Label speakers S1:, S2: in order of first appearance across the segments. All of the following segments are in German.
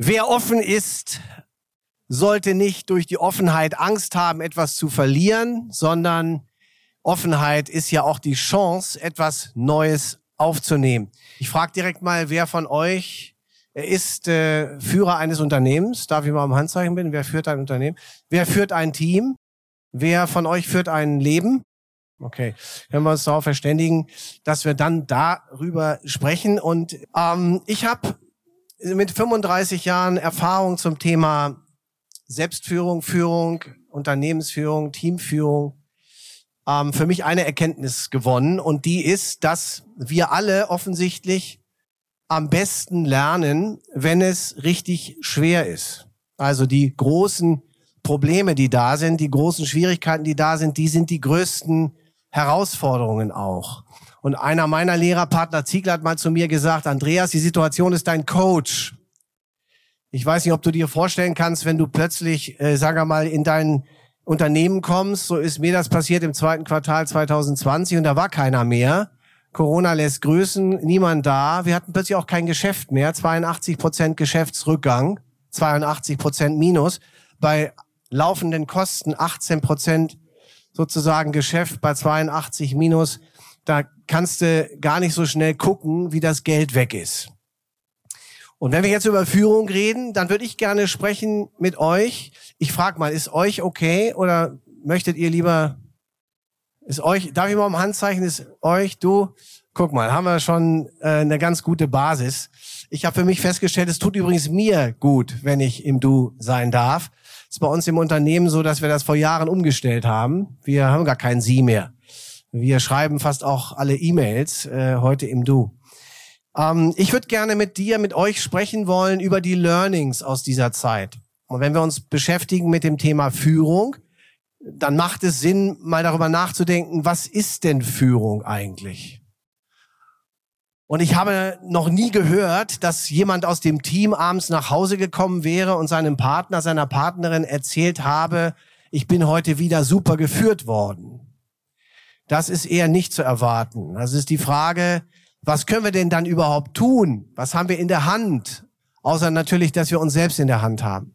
S1: Wer offen ist, sollte nicht durch die Offenheit Angst haben, etwas zu verlieren, sondern Offenheit ist ja auch die Chance, etwas Neues aufzunehmen. Ich frage direkt mal, wer von euch ist äh, Führer eines Unternehmens? Darf ich mal am Handzeichen bitten? Wer führt ein Unternehmen? Wer führt ein Team? Wer von euch führt ein Leben? Okay, können wir uns darauf verständigen, dass wir dann darüber sprechen. Und ähm, ich habe mit 35 Jahren Erfahrung zum Thema Selbstführung, Führung, Unternehmensführung, Teamführung ähm, für mich eine Erkenntnis gewonnen und die ist, dass wir alle offensichtlich am besten lernen, wenn es richtig schwer ist. Also die großen Probleme, die da sind, die großen Schwierigkeiten, die da sind, die sind die größten Herausforderungen auch. Und einer meiner Lehrerpartner Ziegler hat mal zu mir gesagt, Andreas, die Situation ist dein Coach. Ich weiß nicht, ob du dir vorstellen kannst, wenn du plötzlich, äh, sagen wir mal, in dein Unternehmen kommst, so ist mir das passiert im zweiten Quartal 2020 und da war keiner mehr. Corona lässt grüßen, niemand da. Wir hatten plötzlich auch kein Geschäft mehr. 82 Prozent Geschäftsrückgang, 82 Prozent Minus. Bei laufenden Kosten 18 Prozent sozusagen Geschäft bei 82 Minus da kannst du gar nicht so schnell gucken, wie das Geld weg ist. Und wenn wir jetzt über Führung reden, dann würde ich gerne sprechen mit euch. Ich frage mal, ist euch okay oder möchtet ihr lieber, ist euch, darf ich mal um Handzeichen, ist euch, du, guck mal, haben wir schon äh, eine ganz gute Basis. Ich habe für mich festgestellt, es tut übrigens mir gut, wenn ich im Du sein darf. Ist bei uns im Unternehmen so, dass wir das vor Jahren umgestellt haben. Wir haben gar kein Sie mehr. Wir schreiben fast auch alle E-Mails äh, heute im Du. Ähm, ich würde gerne mit dir, mit euch sprechen wollen über die Learnings aus dieser Zeit. Und wenn wir uns beschäftigen mit dem Thema Führung, dann macht es Sinn, mal darüber nachzudenken, was ist denn Führung eigentlich? Und ich habe noch nie gehört, dass jemand aus dem Team abends nach Hause gekommen wäre und seinem Partner, seiner Partnerin erzählt habe, ich bin heute wieder super geführt worden. Das ist eher nicht zu erwarten. Das ist die Frage, was können wir denn dann überhaupt tun? Was haben wir in der Hand? Außer natürlich, dass wir uns selbst in der Hand haben.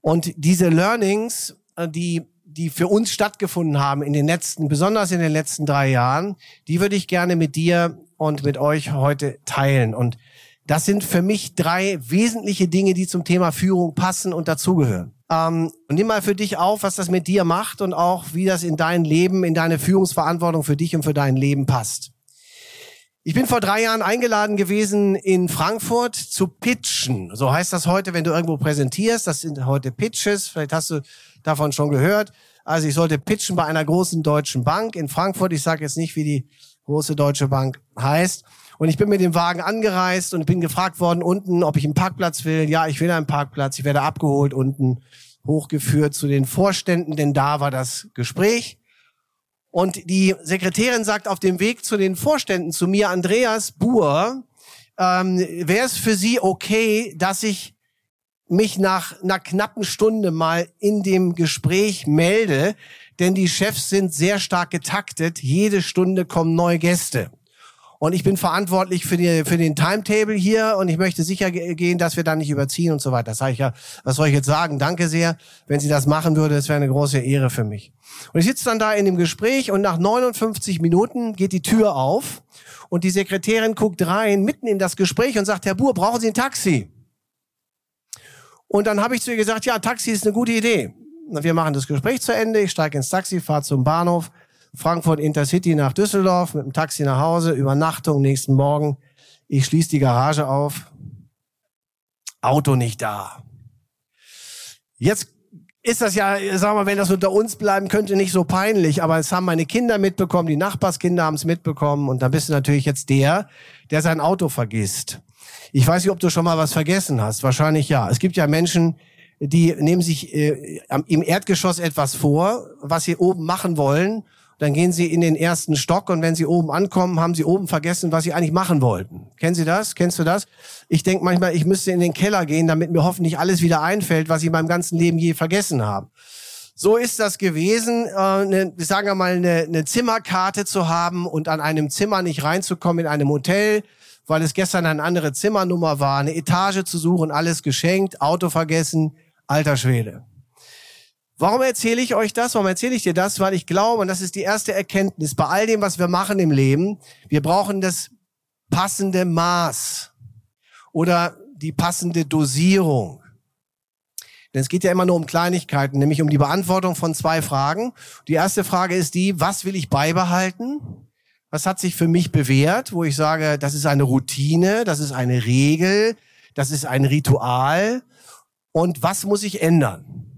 S1: Und diese Learnings, äh, die, die für uns stattgefunden haben in den letzten, besonders in den letzten drei Jahren, die würde ich gerne mit dir und mit euch heute teilen. Und das sind für mich drei wesentliche Dinge, die zum Thema Führung passen und dazugehören. Ähm, nimm mal für dich auf, was das mit dir macht und auch, wie das in dein Leben, in deine Führungsverantwortung für dich und für dein Leben passt. Ich bin vor drei Jahren eingeladen gewesen, in Frankfurt zu pitchen. So heißt das heute, wenn du irgendwo präsentierst. Das sind heute Pitches. Vielleicht hast du davon schon gehört. Also ich sollte pitchen bei einer großen deutschen Bank in Frankfurt. Ich sage jetzt nicht, wie die große deutsche Bank heißt. Und ich bin mit dem Wagen angereist und bin gefragt worden unten, ob ich einen Parkplatz will. Ja, ich will einen Parkplatz. Ich werde abgeholt unten, hochgeführt zu den Vorständen, denn da war das Gespräch. Und die Sekretärin sagt auf dem Weg zu den Vorständen zu mir, Andreas Buhr, ähm, wäre es für Sie okay, dass ich mich nach einer knappen Stunde mal in dem Gespräch melde, denn die Chefs sind sehr stark getaktet. Jede Stunde kommen neue Gäste und ich bin verantwortlich für, die, für den Timetable hier und ich möchte sicher gehen, dass wir da nicht überziehen und so weiter. Das sage ich ja, was soll ich jetzt sagen? Danke sehr. Wenn sie das machen würde, das wäre eine große Ehre für mich. Und ich sitze dann da in dem Gespräch und nach 59 Minuten geht die Tür auf und die Sekretärin guckt rein, mitten in das Gespräch und sagt, Herr Buhr, brauchen Sie ein Taxi? Und dann habe ich zu ihr gesagt, ja, Taxi ist eine gute Idee. Wir machen das Gespräch zu Ende, ich steige ins Taxi, fahre zum Bahnhof Frankfurt Intercity nach Düsseldorf, mit dem Taxi nach Hause, Übernachtung nächsten Morgen. Ich schließe die Garage auf. Auto nicht da. Jetzt ist das ja, sagen wir, wenn das unter uns bleiben könnte, nicht so peinlich, aber es haben meine Kinder mitbekommen, die Nachbarskinder haben es mitbekommen und dann bist du natürlich jetzt der, der sein Auto vergisst. Ich weiß nicht, ob du schon mal was vergessen hast. Wahrscheinlich ja. Es gibt ja Menschen, die nehmen sich äh, im Erdgeschoss etwas vor, was sie oben machen wollen. Dann gehen sie in den ersten Stock und wenn sie oben ankommen, haben sie oben vergessen, was sie eigentlich machen wollten. Kennen Sie das? Kennst du das? Ich denke manchmal, ich müsste in den Keller gehen, damit mir hoffentlich alles wieder einfällt, was ich in meinem ganzen Leben je vergessen habe. So ist das gewesen, äh, eine, sagen wir mal, eine, eine Zimmerkarte zu haben und an einem Zimmer nicht reinzukommen in einem Hotel, weil es gestern eine andere Zimmernummer war, eine Etage zu suchen, alles geschenkt, Auto vergessen, alter Schwede. Warum erzähle ich euch das? Warum erzähle ich dir das? Weil ich glaube, und das ist die erste Erkenntnis bei all dem, was wir machen im Leben, wir brauchen das passende Maß oder die passende Dosierung. Denn es geht ja immer nur um Kleinigkeiten, nämlich um die Beantwortung von zwei Fragen. Die erste Frage ist die, was will ich beibehalten? Was hat sich für mich bewährt, wo ich sage, das ist eine Routine, das ist eine Regel, das ist ein Ritual und was muss ich ändern?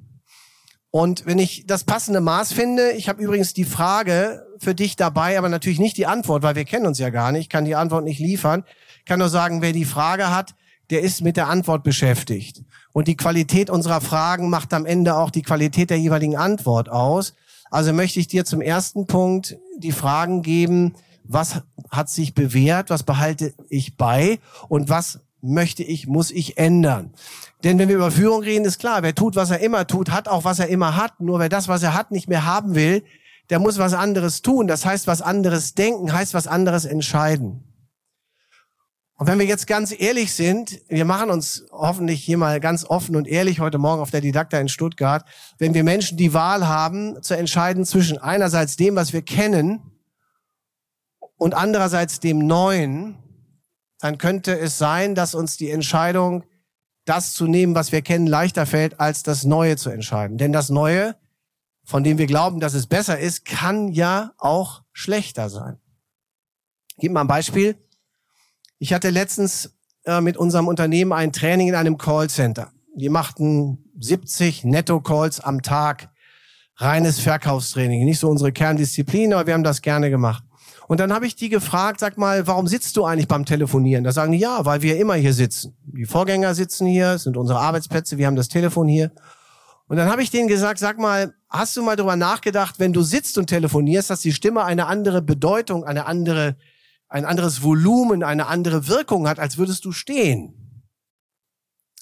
S1: Und wenn ich das passende Maß finde, ich habe übrigens die Frage für dich dabei, aber natürlich nicht die Antwort, weil wir kennen uns ja gar nicht, kann die Antwort nicht liefern. Ich kann nur sagen, wer die Frage hat, der ist mit der Antwort beschäftigt. Und die Qualität unserer Fragen macht am Ende auch die Qualität der jeweiligen Antwort aus. Also möchte ich dir zum ersten Punkt die Fragen geben, was hat sich bewährt, was behalte ich bei und was möchte ich, muss ich ändern. Denn wenn wir über Führung reden, ist klar, wer tut, was er immer tut, hat auch, was er immer hat. Nur wer das, was er hat, nicht mehr haben will, der muss was anderes tun. Das heißt, was anderes denken, heißt was anderes entscheiden. Und wenn wir jetzt ganz ehrlich sind, wir machen uns hoffentlich hier mal ganz offen und ehrlich heute Morgen auf der Didakta in Stuttgart, wenn wir Menschen die Wahl haben, zu entscheiden zwischen einerseits dem, was wir kennen, und andererseits dem Neuen, dann könnte es sein, dass uns die Entscheidung, das zu nehmen, was wir kennen, leichter fällt, als das Neue zu entscheiden. Denn das Neue, von dem wir glauben, dass es besser ist, kann ja auch schlechter sein. Gib mal ein Beispiel. Ich hatte letztens äh, mit unserem Unternehmen ein Training in einem Callcenter. Wir machten 70 Netto-Calls am Tag. Reines Verkaufstraining. Nicht so unsere Kerndisziplin, aber wir haben das gerne gemacht. Und dann habe ich die gefragt, sag mal, warum sitzt du eigentlich beim Telefonieren? Da sagen die, ja, weil wir immer hier sitzen. Die Vorgänger sitzen hier, sind unsere Arbeitsplätze, wir haben das Telefon hier. Und dann habe ich denen gesagt, sag mal, hast du mal darüber nachgedacht, wenn du sitzt und telefonierst, dass die Stimme eine andere Bedeutung, eine andere ein anderes Volumen, eine andere Wirkung hat, als würdest du stehen.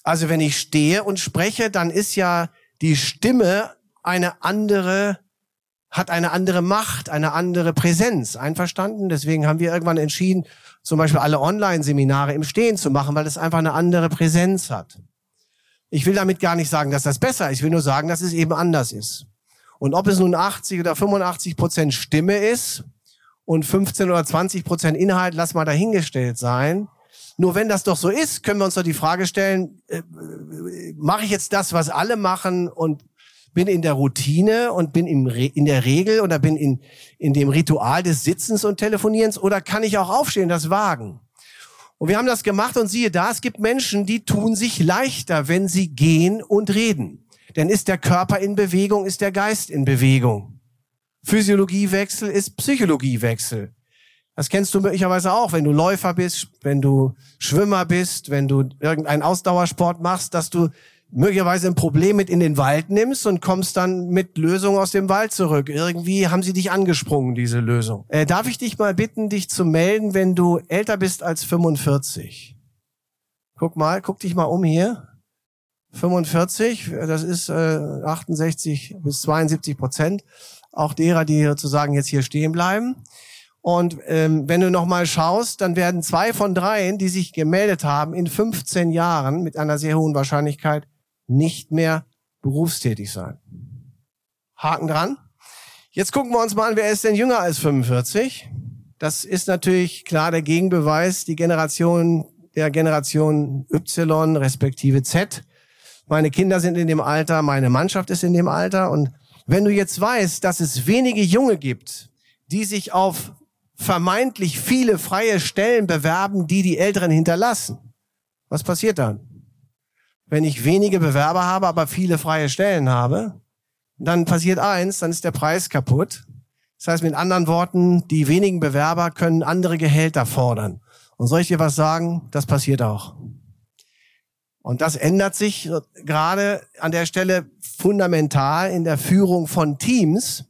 S1: Also wenn ich stehe und spreche, dann ist ja die Stimme eine andere, hat eine andere Macht, eine andere Präsenz. Einverstanden? Deswegen haben wir irgendwann entschieden, zum Beispiel alle Online-Seminare im Stehen zu machen, weil es einfach eine andere Präsenz hat. Ich will damit gar nicht sagen, dass das besser ist. Ich will nur sagen, dass es eben anders ist. Und ob es nun 80 oder 85 Prozent Stimme ist, und 15 oder 20 Prozent Inhalt, lass mal dahingestellt sein. Nur wenn das doch so ist, können wir uns doch die Frage stellen, äh, äh, mache ich jetzt das, was alle machen und bin in der Routine und bin im Re in der Regel oder bin in, in dem Ritual des Sitzens und Telefonierens oder kann ich auch aufstehen, das wagen? Und wir haben das gemacht und siehe da, es gibt Menschen, die tun sich leichter, wenn sie gehen und reden. Denn ist der Körper in Bewegung, ist der Geist in Bewegung. Physiologiewechsel ist Psychologiewechsel. Das kennst du möglicherweise auch, wenn du Läufer bist, wenn du Schwimmer bist, wenn du irgendeinen Ausdauersport machst, dass du möglicherweise ein Problem mit in den Wald nimmst und kommst dann mit Lösung aus dem Wald zurück. Irgendwie haben sie dich angesprungen, diese Lösung. Äh, darf ich dich mal bitten, dich zu melden, wenn du älter bist als 45? Guck mal, guck dich mal um hier. 45, das ist äh, 68 bis 72 Prozent auch derer, die sozusagen jetzt hier stehen bleiben. Und ähm, wenn du nochmal schaust, dann werden zwei von dreien, die sich gemeldet haben, in 15 Jahren mit einer sehr hohen Wahrscheinlichkeit nicht mehr berufstätig sein. Haken dran. Jetzt gucken wir uns mal an, wer ist denn jünger als 45? Das ist natürlich klar der Gegenbeweis, die Generation der Generation Y respektive Z. Meine Kinder sind in dem Alter, meine Mannschaft ist in dem Alter und wenn du jetzt weißt, dass es wenige Junge gibt, die sich auf vermeintlich viele freie Stellen bewerben, die die Älteren hinterlassen, was passiert dann? Wenn ich wenige Bewerber habe, aber viele freie Stellen habe, dann passiert eins, dann ist der Preis kaputt. Das heißt mit anderen Worten, die wenigen Bewerber können andere Gehälter fordern. Und soll ich dir was sagen? Das passiert auch. Und das ändert sich gerade an der Stelle fundamental in der Führung von Teams,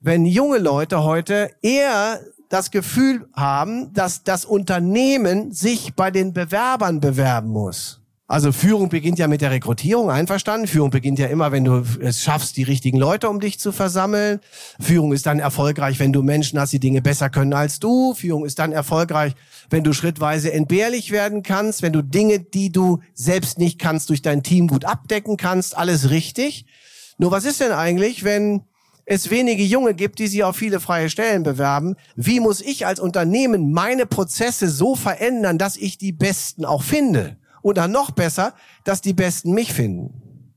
S1: wenn junge Leute heute eher das Gefühl haben, dass das Unternehmen sich bei den Bewerbern bewerben muss. Also Führung beginnt ja mit der Rekrutierung, einverstanden. Führung beginnt ja immer, wenn du es schaffst, die richtigen Leute um dich zu versammeln. Führung ist dann erfolgreich, wenn du Menschen hast, die Dinge besser können als du. Führung ist dann erfolgreich, wenn du schrittweise entbehrlich werden kannst, wenn du Dinge, die du selbst nicht kannst, durch dein Team gut abdecken kannst. Alles richtig. Nur was ist denn eigentlich, wenn es wenige Junge gibt, die sich auf viele freie Stellen bewerben? Wie muss ich als Unternehmen meine Prozesse so verändern, dass ich die Besten auch finde? Oder noch besser, dass die Besten mich finden.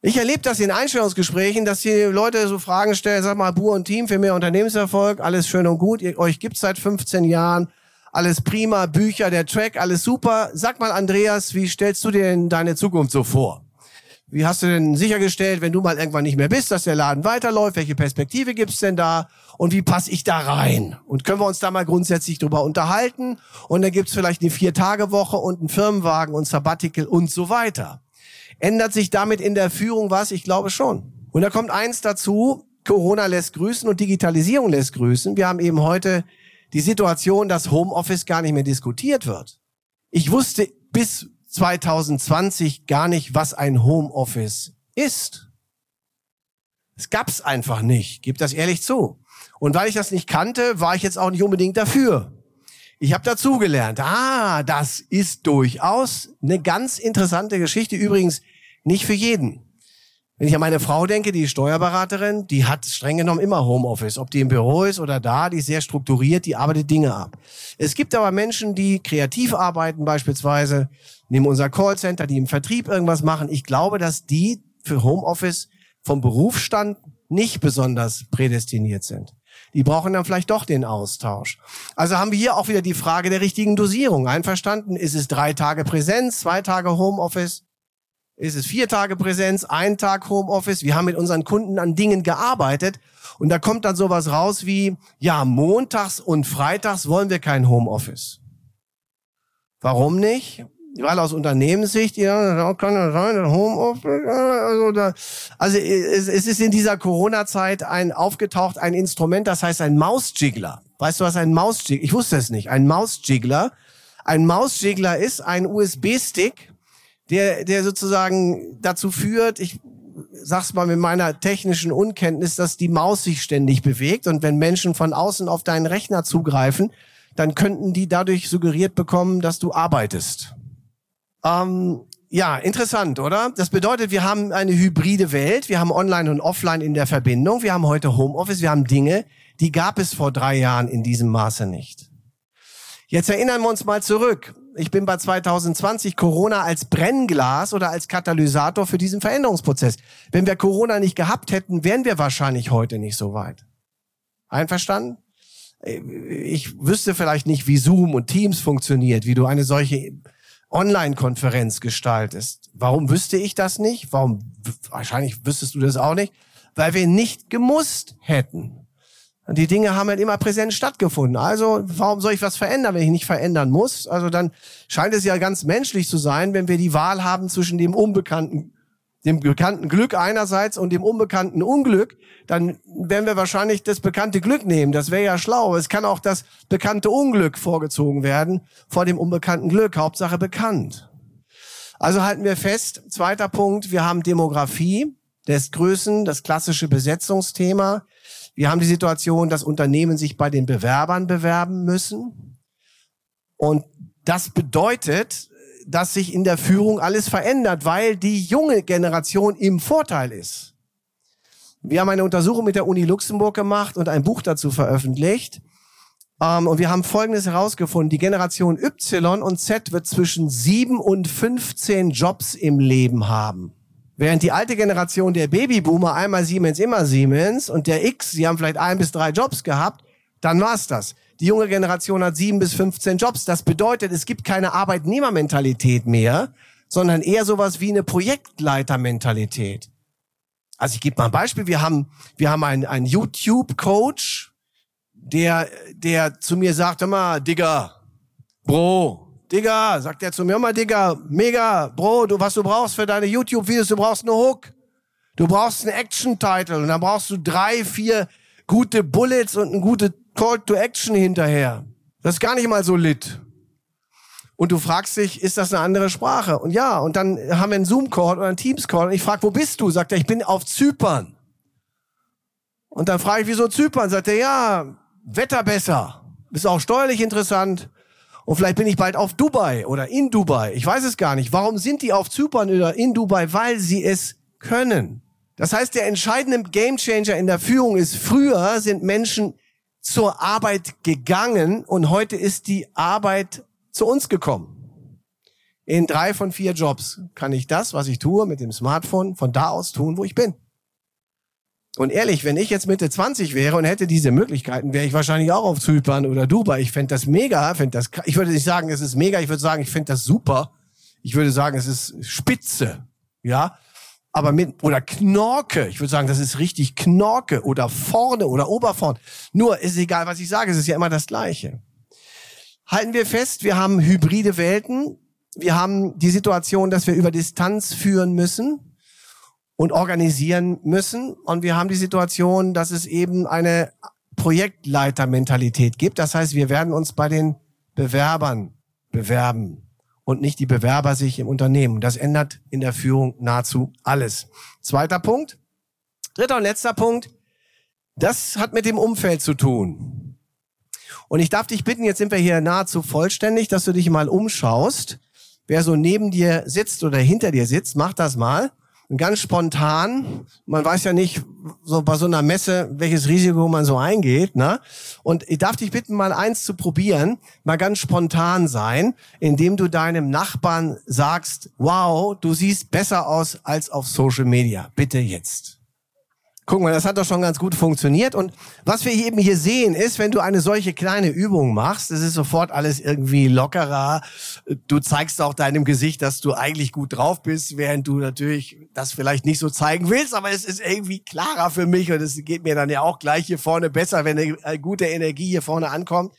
S1: Ich erlebe das in Einstellungsgesprächen, dass die Leute so Fragen stellen, sag mal, Bu und Team für mehr Unternehmenserfolg, alles schön und gut, ihr, euch gibt's seit 15 Jahren, alles prima, Bücher, der Track, alles super. Sag mal, Andreas, wie stellst du dir denn deine Zukunft so vor? Wie hast du denn sichergestellt, wenn du mal irgendwann nicht mehr bist, dass der Laden weiterläuft? Welche Perspektive gibt's denn da? Und wie passe ich da rein? Und können wir uns da mal grundsätzlich drüber unterhalten? Und dann gibt's vielleicht eine Vier-Tage-Woche und einen Firmenwagen und Sabbatical und so weiter. Ändert sich damit in der Führung was? Ich glaube schon. Und da kommt eins dazu, Corona lässt grüßen und Digitalisierung lässt grüßen. Wir haben eben heute die Situation, dass Homeoffice gar nicht mehr diskutiert wird. Ich wusste bis 2020 gar nicht, was ein Homeoffice ist. Es gab's einfach nicht, gib das ehrlich zu. Und weil ich das nicht kannte, war ich jetzt auch nicht unbedingt dafür. Ich habe dazugelernt. Ah, das ist durchaus eine ganz interessante Geschichte. Übrigens nicht für jeden. Wenn ich an meine Frau denke, die Steuerberaterin, die hat streng genommen immer Homeoffice. Ob die im Büro ist oder da, die ist sehr strukturiert, die arbeitet Dinge ab. Es gibt aber Menschen, die kreativ arbeiten beispielsweise, nehmen unser Callcenter, die im Vertrieb irgendwas machen. Ich glaube, dass die für Homeoffice vom Berufsstand nicht besonders prädestiniert sind. Die brauchen dann vielleicht doch den Austausch. Also haben wir hier auch wieder die Frage der richtigen Dosierung. Einverstanden? Ist es drei Tage Präsenz, zwei Tage Homeoffice? Ist es vier Tage Präsenz, ein Tag Homeoffice. Wir haben mit unseren Kunden an Dingen gearbeitet und da kommt dann sowas raus wie, ja, montags und freitags wollen wir kein Homeoffice. Warum nicht? Weil aus Unternehmenssicht, ja, kann ja sein, Homeoffice, also, da, also es, es ist in dieser Corona-Zeit ein aufgetaucht ein Instrument, das heißt ein Mausjiggler. Weißt du, was ein Mausjiggler? Ich wusste es nicht. Ein Mausjiggler. Ein Mausjiggler ist ein USB-Stick, der, der sozusagen dazu führt, ich sag's mal mit meiner technischen Unkenntnis, dass die Maus sich ständig bewegt und wenn Menschen von außen auf deinen Rechner zugreifen, dann könnten die dadurch suggeriert bekommen, dass du arbeitest. Ähm, ja, interessant, oder? Das bedeutet, wir haben eine hybride Welt, wir haben Online und Offline in der Verbindung, wir haben heute Homeoffice, wir haben Dinge, die gab es vor drei Jahren in diesem Maße nicht. Jetzt erinnern wir uns mal zurück ich bin bei 2020 Corona als Brennglas oder als Katalysator für diesen Veränderungsprozess. Wenn wir Corona nicht gehabt hätten, wären wir wahrscheinlich heute nicht so weit. Einverstanden? Ich wüsste vielleicht nicht, wie Zoom und Teams funktioniert, wie du eine solche Online-Konferenz gestaltest. Warum wüsste ich das nicht? Warum, wahrscheinlich wüsstest du das auch nicht, weil wir nicht gemusst hätten. Und die Dinge haben halt immer präsent stattgefunden. Also, warum soll ich was verändern, wenn ich nicht verändern muss? Also, dann scheint es ja ganz menschlich zu sein, wenn wir die Wahl haben zwischen dem unbekannten, dem bekannten Glück einerseits und dem unbekannten Unglück, dann werden wir wahrscheinlich das bekannte Glück nehmen. Das wäre ja schlau. Es kann auch das bekannte Unglück vorgezogen werden vor dem unbekannten Glück. Hauptsache bekannt. Also halten wir fest, zweiter Punkt, wir haben Demografie des Größen, das klassische Besetzungsthema. Wir haben die Situation, dass Unternehmen sich bei den Bewerbern bewerben müssen. Und das bedeutet, dass sich in der Führung alles verändert, weil die junge Generation im Vorteil ist. Wir haben eine Untersuchung mit der Uni Luxemburg gemacht und ein Buch dazu veröffentlicht. Ähm, und wir haben Folgendes herausgefunden. Die Generation Y und Z wird zwischen sieben und 15 Jobs im Leben haben. Während die alte Generation der Babyboomer einmal Siemens, immer Siemens und der X, sie haben vielleicht ein bis drei Jobs gehabt, dann war's das. Die junge Generation hat sieben bis 15 Jobs. Das bedeutet, es gibt keine Arbeitnehmermentalität mehr, sondern eher sowas wie eine Projektleitermentalität. Also ich gebe mal ein Beispiel. Wir haben, wir haben einen, einen YouTube-Coach, der, der zu mir sagt, immer, Digga, Bro, Digga, sagt er zu mir immer, Digga, mega, Bro, du, was du brauchst für deine YouTube-Videos, du brauchst eine Hook. Du brauchst einen Action-Title und dann brauchst du drei, vier gute Bullets und ein gute Call to Action hinterher. Das ist gar nicht mal so lit. Und du fragst dich, ist das eine andere Sprache? Und ja, und dann haben wir einen Zoom-Call oder einen Teams-Call und ich frage, wo bist du? Sagt er, ich bin auf Zypern. Und dann frage ich, wieso Zypern? Sagt er, ja, Wetter besser. Ist auch steuerlich interessant. Und vielleicht bin ich bald auf Dubai oder in Dubai. Ich weiß es gar nicht. Warum sind die auf Zypern oder in Dubai? Weil sie es können. Das heißt, der entscheidende Gamechanger in der Führung ist, früher sind Menschen zur Arbeit gegangen und heute ist die Arbeit zu uns gekommen. In drei von vier Jobs kann ich das, was ich tue, mit dem Smartphone von da aus tun, wo ich bin. Und ehrlich, wenn ich jetzt Mitte 20 wäre und hätte diese Möglichkeiten, wäre ich wahrscheinlich auch auf Zypern oder Dubai. Ich fände das mega, fänd das, ich würde nicht sagen, es ist mega, ich würde sagen, ich fände das super. Ich würde sagen, es ist spitze. Ja, aber mit, oder Knorke. Ich würde sagen, das ist richtig Knorke oder vorne oder obervorn. Nur ist egal, was ich sage, es ist ja immer das Gleiche. Halten wir fest, wir haben hybride Welten. Wir haben die Situation, dass wir über Distanz führen müssen und organisieren müssen. Und wir haben die Situation, dass es eben eine Projektleitermentalität gibt. Das heißt, wir werden uns bei den Bewerbern bewerben und nicht die Bewerber sich im Unternehmen. Das ändert in der Führung nahezu alles. Zweiter Punkt. Dritter und letzter Punkt. Das hat mit dem Umfeld zu tun. Und ich darf dich bitten, jetzt sind wir hier nahezu vollständig, dass du dich mal umschaust. Wer so neben dir sitzt oder hinter dir sitzt, mach das mal ganz spontan. Man weiß ja nicht so bei so einer Messe, welches Risiko man so eingeht. Ne? Und ich darf dich bitten, mal eins zu probieren, mal ganz spontan sein, indem du deinem Nachbarn sagst, wow, du siehst besser aus als auf Social Media. Bitte jetzt. Guck mal, das hat doch schon ganz gut funktioniert. Und was wir eben hier sehen, ist, wenn du eine solche kleine Übung machst, es ist sofort alles irgendwie lockerer. Du zeigst auch deinem Gesicht, dass du eigentlich gut drauf bist, während du natürlich das vielleicht nicht so zeigen willst, aber es ist irgendwie klarer für mich und es geht mir dann ja auch gleich hier vorne besser, wenn eine gute Energie hier vorne ankommt.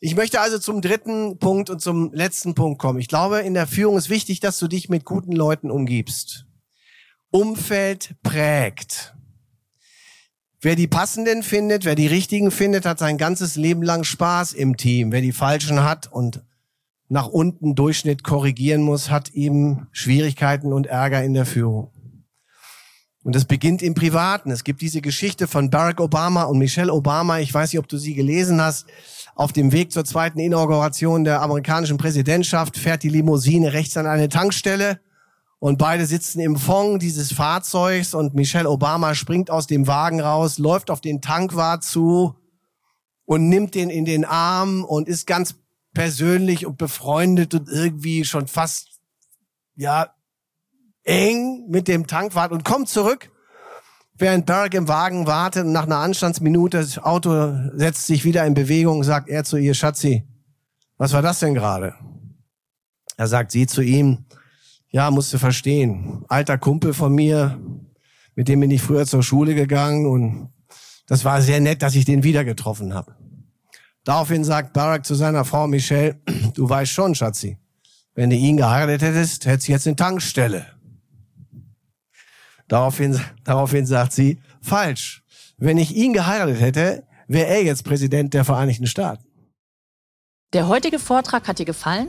S1: Ich möchte also zum dritten Punkt und zum letzten Punkt kommen. Ich glaube, in der Führung ist wichtig, dass du dich mit guten Leuten umgibst. Umfeld prägt. Wer die passenden findet, wer die richtigen findet, hat sein ganzes Leben lang Spaß im Team. Wer die falschen hat und nach unten Durchschnitt korrigieren muss, hat eben Schwierigkeiten und Ärger in der Führung. Und es beginnt im Privaten. Es gibt diese Geschichte von Barack Obama und Michelle Obama. Ich weiß nicht, ob du sie gelesen hast. Auf dem Weg zur zweiten Inauguration der amerikanischen Präsidentschaft fährt die Limousine rechts an eine Tankstelle und beide sitzen im Fond dieses Fahrzeugs und Michelle Obama springt aus dem Wagen raus, läuft auf den Tankwart zu und nimmt den in den Arm und ist ganz persönlich und befreundet und irgendwie schon fast, ja, eng mit dem Tankwart und kommt zurück, während Berg im Wagen wartet und nach einer Anstandsminute das Auto setzt sich wieder in Bewegung, sagt er zu ihr, Schatzi, was war das denn gerade? Er sagt sie zu ihm, ja, musst du verstehen. Alter Kumpel von mir, mit dem bin ich früher zur Schule gegangen und das war sehr nett, dass ich den wieder getroffen habe. Daraufhin sagt Barack zu seiner Frau Michelle, du weißt schon, Schatzi, wenn du ihn geheiratet hättest, hättest du jetzt eine Tankstelle. Daraufhin, daraufhin sagt sie, falsch. Wenn ich ihn geheiratet hätte, wäre er jetzt Präsident der Vereinigten Staaten.
S2: Der heutige Vortrag hat dir gefallen?